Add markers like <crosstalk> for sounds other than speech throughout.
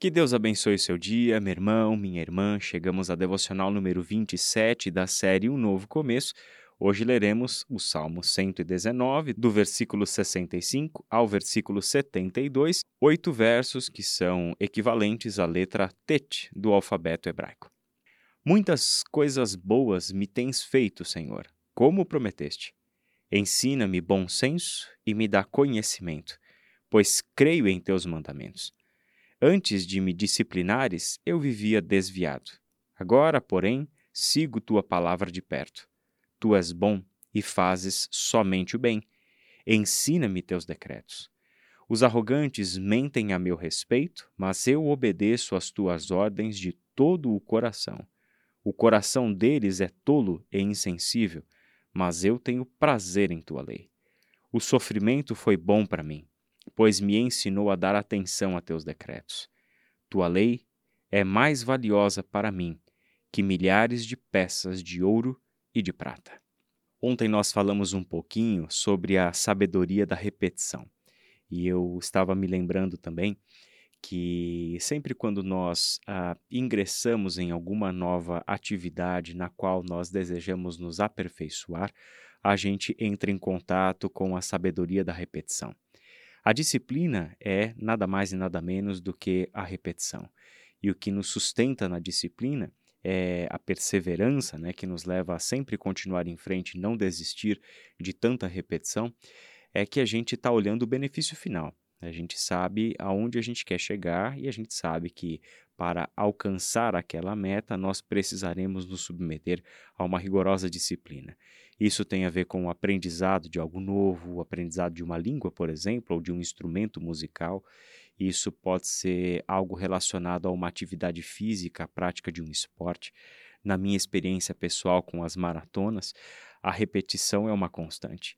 Que Deus abençoe seu dia, meu irmão, minha irmã. Chegamos à devocional número 27 da série Um Novo Começo. Hoje leremos o Salmo 119, do versículo 65 ao versículo 72, oito versos que são equivalentes à letra Tet do alfabeto hebraico. Muitas coisas boas me tens feito, Senhor, como prometeste. Ensina-me bom senso e me dá conhecimento, pois creio em teus mandamentos. Antes de me disciplinares, eu vivia desviado. Agora, porém, sigo tua palavra de perto. Tu és bom e fazes somente o bem. Ensina-me teus decretos. Os arrogantes mentem a meu respeito, mas eu obedeço às tuas ordens de todo o coração. O coração deles é tolo e insensível, mas eu tenho prazer em tua lei. O sofrimento foi bom para mim pois me ensinou a dar atenção a teus decretos. Tua lei é mais valiosa para mim que milhares de peças de ouro e de prata. Ontem nós falamos um pouquinho sobre a sabedoria da repetição. E eu estava me lembrando também que sempre quando nós ah, ingressamos em alguma nova atividade na qual nós desejamos nos aperfeiçoar, a gente entra em contato com a sabedoria da repetição. A disciplina é nada mais e nada menos do que a repetição. E o que nos sustenta na disciplina é a perseverança, né, que nos leva a sempre continuar em frente, não desistir de tanta repetição, é que a gente está olhando o benefício final. A gente sabe aonde a gente quer chegar e a gente sabe que para alcançar aquela meta nós precisaremos nos submeter a uma rigorosa disciplina. Isso tem a ver com o aprendizado de algo novo, o aprendizado de uma língua, por exemplo, ou de um instrumento musical. Isso pode ser algo relacionado a uma atividade física, a prática de um esporte. Na minha experiência pessoal com as maratonas, a repetição é uma constante.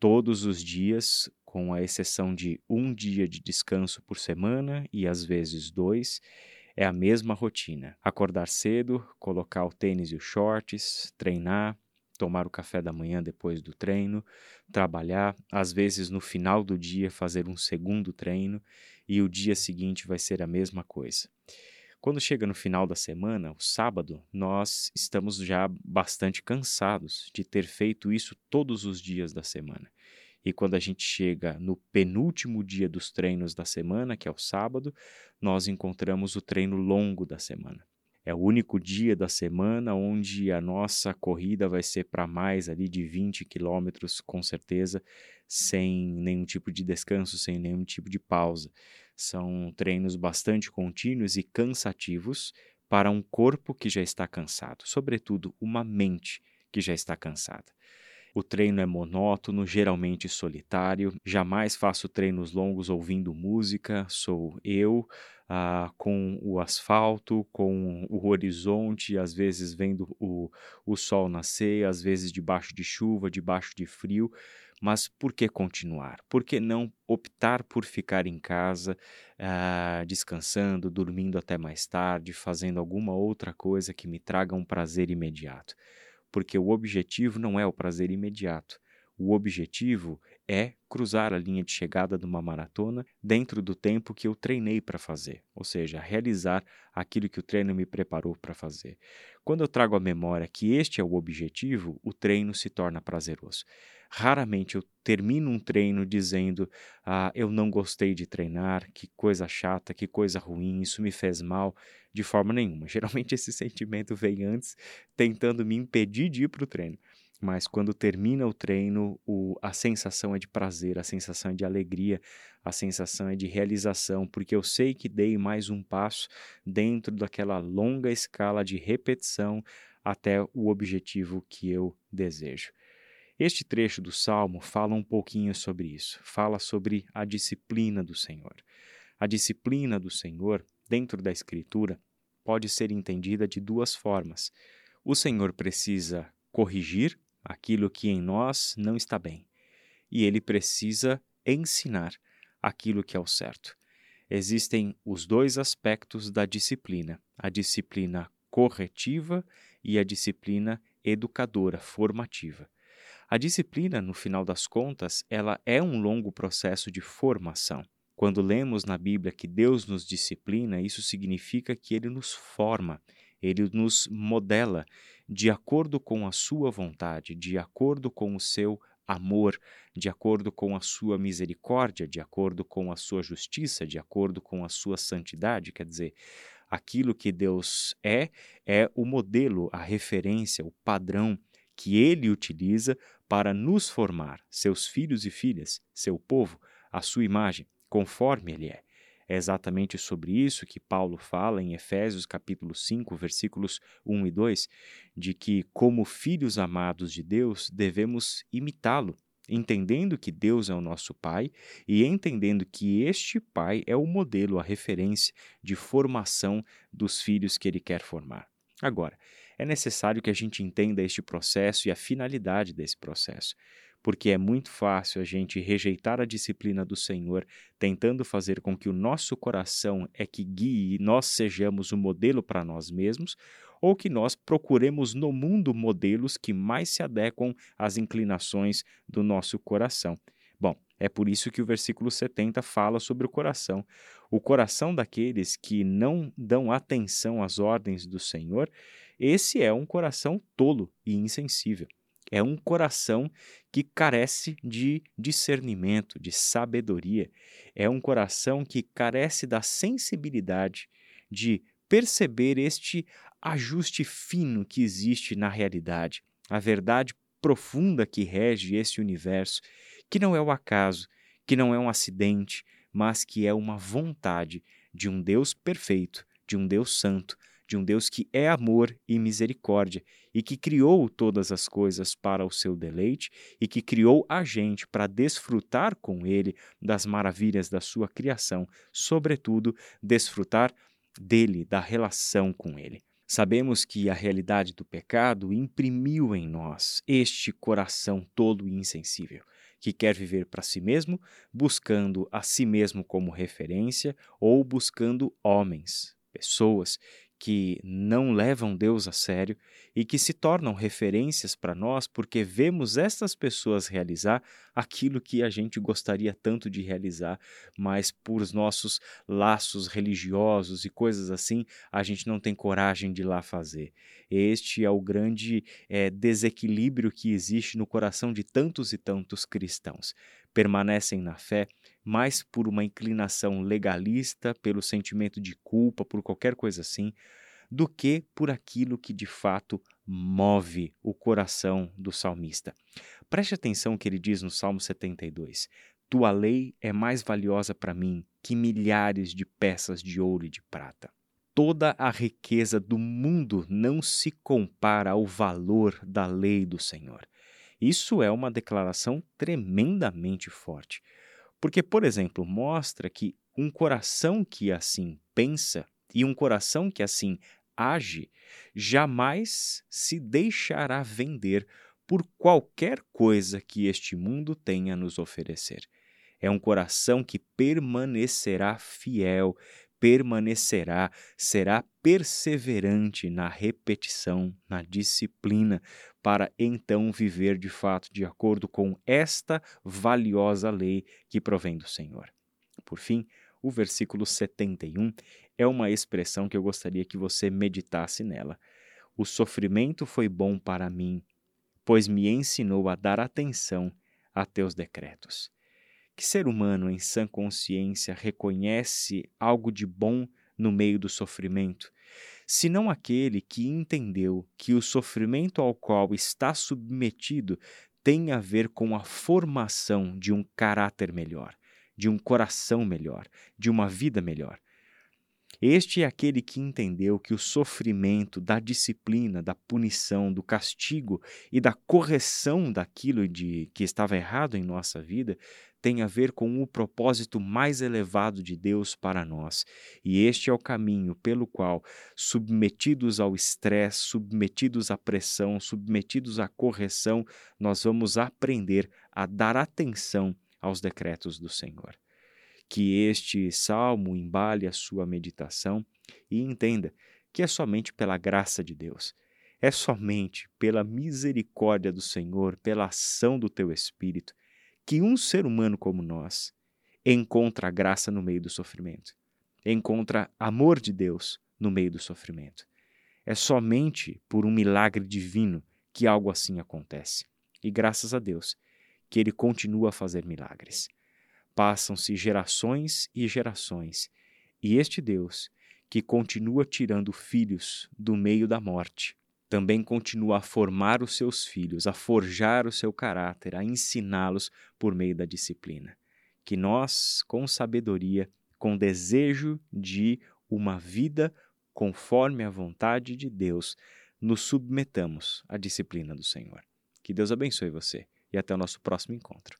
Todos os dias, com a exceção de um dia de descanso por semana e às vezes dois, é a mesma rotina: acordar cedo, colocar o tênis e os shorts, treinar, tomar o café da manhã depois do treino, trabalhar, às vezes no final do dia fazer um segundo treino e o dia seguinte vai ser a mesma coisa. Quando chega no final da semana, o sábado, nós estamos já bastante cansados de ter feito isso todos os dias da semana. E quando a gente chega no penúltimo dia dos treinos da semana, que é o sábado, nós encontramos o treino longo da semana. É o único dia da semana onde a nossa corrida vai ser para mais ali de 20 quilômetros, com certeza, sem nenhum tipo de descanso, sem nenhum tipo de pausa. São treinos bastante contínuos e cansativos para um corpo que já está cansado, sobretudo uma mente que já está cansada. O treino é monótono, geralmente solitário. Jamais faço treinos longos ouvindo música, sou eu, ah, com o asfalto, com o horizonte, às vezes vendo o, o sol nascer, às vezes debaixo de chuva, debaixo de frio. Mas por que continuar? Por que não optar por ficar em casa, ah, descansando, dormindo até mais tarde, fazendo alguma outra coisa que me traga um prazer imediato? Porque o objetivo não é o prazer imediato. O objetivo é cruzar a linha de chegada de uma maratona dentro do tempo que eu treinei para fazer, ou seja, realizar aquilo que o treino me preparou para fazer. Quando eu trago à memória que este é o objetivo, o treino se torna prazeroso. Raramente eu termino um treino dizendo: Ah, eu não gostei de treinar, que coisa chata, que coisa ruim, isso me fez mal, de forma nenhuma. <laughs> Geralmente esse sentimento vem antes, tentando me impedir de ir para o treino mas quando termina o treino, o, a sensação é de prazer, a sensação é de alegria, a sensação é de realização, porque eu sei que dei mais um passo dentro daquela longa escala de repetição até o objetivo que eu desejo. Este trecho do Salmo fala um pouquinho sobre isso, fala sobre a disciplina do Senhor. A disciplina do Senhor, dentro da Escritura, pode ser entendida de duas formas. O Senhor precisa corrigir aquilo que em nós não está bem, e ele precisa ensinar aquilo que é o certo. Existem os dois aspectos da disciplina: a disciplina corretiva e a disciplina educadora, formativa. A disciplina, no final das contas, ela é um longo processo de formação. Quando lemos na Bíblia que Deus nos disciplina, isso significa que ele nos forma, ele nos modela de acordo com a sua vontade, de acordo com o seu amor, de acordo com a sua misericórdia, de acordo com a sua justiça, de acordo com a sua santidade. Quer dizer, aquilo que Deus é, é o modelo, a referência, o padrão que ele utiliza para nos formar, seus filhos e filhas, seu povo, a sua imagem, conforme ele é. É exatamente sobre isso que Paulo fala em Efésios capítulo 5, versículos 1 e 2, de que como filhos amados de Deus, devemos imitá-lo, entendendo que Deus é o nosso Pai e entendendo que este Pai é o modelo, a referência de formação dos filhos que ele quer formar. Agora, é necessário que a gente entenda este processo e a finalidade desse processo porque é muito fácil a gente rejeitar a disciplina do Senhor, tentando fazer com que o nosso coração é que guie e nós sejamos o um modelo para nós mesmos, ou que nós procuremos no mundo modelos que mais se adequam às inclinações do nosso coração. Bom, é por isso que o versículo 70 fala sobre o coração. O coração daqueles que não dão atenção às ordens do Senhor, esse é um coração tolo e insensível. É um coração que carece de discernimento, de sabedoria. É um coração que carece da sensibilidade de perceber este ajuste fino que existe na realidade, a verdade profunda que rege esse universo, que não é o acaso, que não é um acidente, mas que é uma vontade de um Deus perfeito, de um Deus santo, de um Deus que é amor e misericórdia e que criou todas as coisas para o seu deleite e que criou a gente para desfrutar com ele das maravilhas da sua criação, sobretudo desfrutar dele, da relação com ele. Sabemos que a realidade do pecado imprimiu em nós este coração tolo e insensível, que quer viver para si mesmo, buscando a si mesmo como referência ou buscando homens, pessoas que não levam Deus a sério e que se tornam referências para nós porque vemos estas pessoas realizar aquilo que a gente gostaria tanto de realizar, mas por nossos laços religiosos e coisas assim, a gente não tem coragem de lá fazer. Este é o grande é, desequilíbrio que existe no coração de tantos e tantos cristãos. Permanecem na fé, mais por uma inclinação legalista, pelo sentimento de culpa, por qualquer coisa assim, do que por aquilo que de fato move o coração do salmista. Preste atenção que ele diz no Salmo 72: Tua lei é mais valiosa para mim que milhares de peças de ouro e de prata. Toda a riqueza do mundo não se compara ao valor da lei do Senhor. Isso é uma declaração tremendamente forte. Porque, por exemplo, mostra que um coração que assim pensa e um coração que assim age jamais se deixará vender por qualquer coisa que este mundo tenha a nos oferecer. É um coração que permanecerá fiel, permanecerá, será perseverante na repetição, na disciplina, para então viver de fato de acordo com esta valiosa lei que provém do Senhor. Por fim, o versículo 71 é uma expressão que eu gostaria que você meditasse nela. O sofrimento foi bom para mim, pois me ensinou a dar atenção a teus decretos. Que ser humano em sã consciência reconhece algo de bom no meio do sofrimento, senão aquele que entendeu que o sofrimento ao qual está submetido tem a ver com a formação de um caráter melhor, de um coração melhor, de uma vida melhor. Este é aquele que entendeu que o sofrimento da disciplina, da punição, do castigo e da correção daquilo de que estava errado em nossa vida tem a ver com o propósito mais elevado de Deus para nós. E este é o caminho pelo qual, submetidos ao estresse, submetidos à pressão, submetidos à correção, nós vamos aprender a dar atenção aos decretos do Senhor que este salmo embale a sua meditação e entenda que é somente pela graça de Deus, é somente pela misericórdia do Senhor, pela ação do teu Espírito, que um ser humano como nós encontra graça no meio do sofrimento, encontra amor de Deus no meio do sofrimento. É somente por um milagre divino que algo assim acontece. E graças a Deus que ele continua a fazer milagres. Passam-se gerações e gerações, e este Deus, que continua tirando filhos do meio da morte, também continua a formar os seus filhos, a forjar o seu caráter, a ensiná-los por meio da disciplina. Que nós, com sabedoria, com desejo de uma vida conforme a vontade de Deus, nos submetamos à disciplina do Senhor. Que Deus abençoe você e até o nosso próximo encontro.